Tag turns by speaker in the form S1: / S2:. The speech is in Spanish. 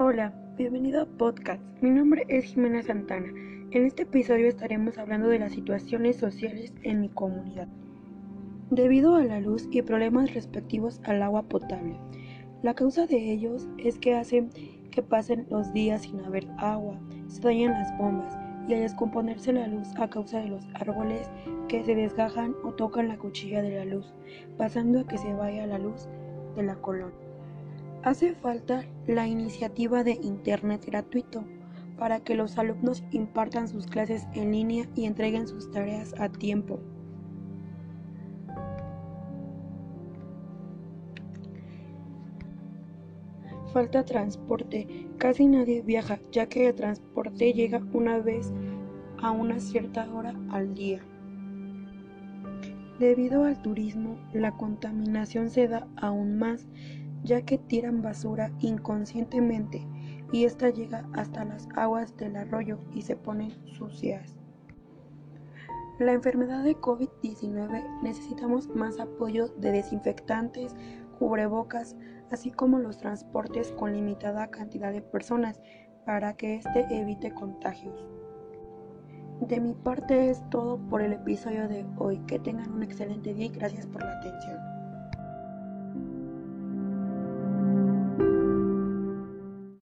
S1: Hola, bienvenido a podcast. Mi nombre es Jimena Santana. En este episodio estaremos hablando de las situaciones sociales en mi comunidad. Debido a la luz y problemas respectivos al agua potable, la causa de ellos es que hacen que pasen los días sin haber agua, se dañan las bombas y al descomponerse la luz a causa de los árboles que se desgajan o tocan la cuchilla de la luz, pasando a que se vaya la luz de la colonia. Hace falta la iniciativa de Internet gratuito para que los alumnos impartan sus clases en línea y entreguen sus tareas a tiempo. Falta transporte. Casi nadie viaja, ya que el transporte llega una vez a una cierta hora al día. Debido al turismo, la contaminación se da aún más ya que tiran basura inconscientemente y esta llega hasta las aguas del arroyo y se ponen sucias. La enfermedad de COVID-19 necesitamos más apoyo de desinfectantes, cubrebocas, así como los transportes con limitada cantidad de personas para que éste evite contagios. De mi parte es todo por el episodio de hoy. Que tengan un excelente día y gracias por la atención.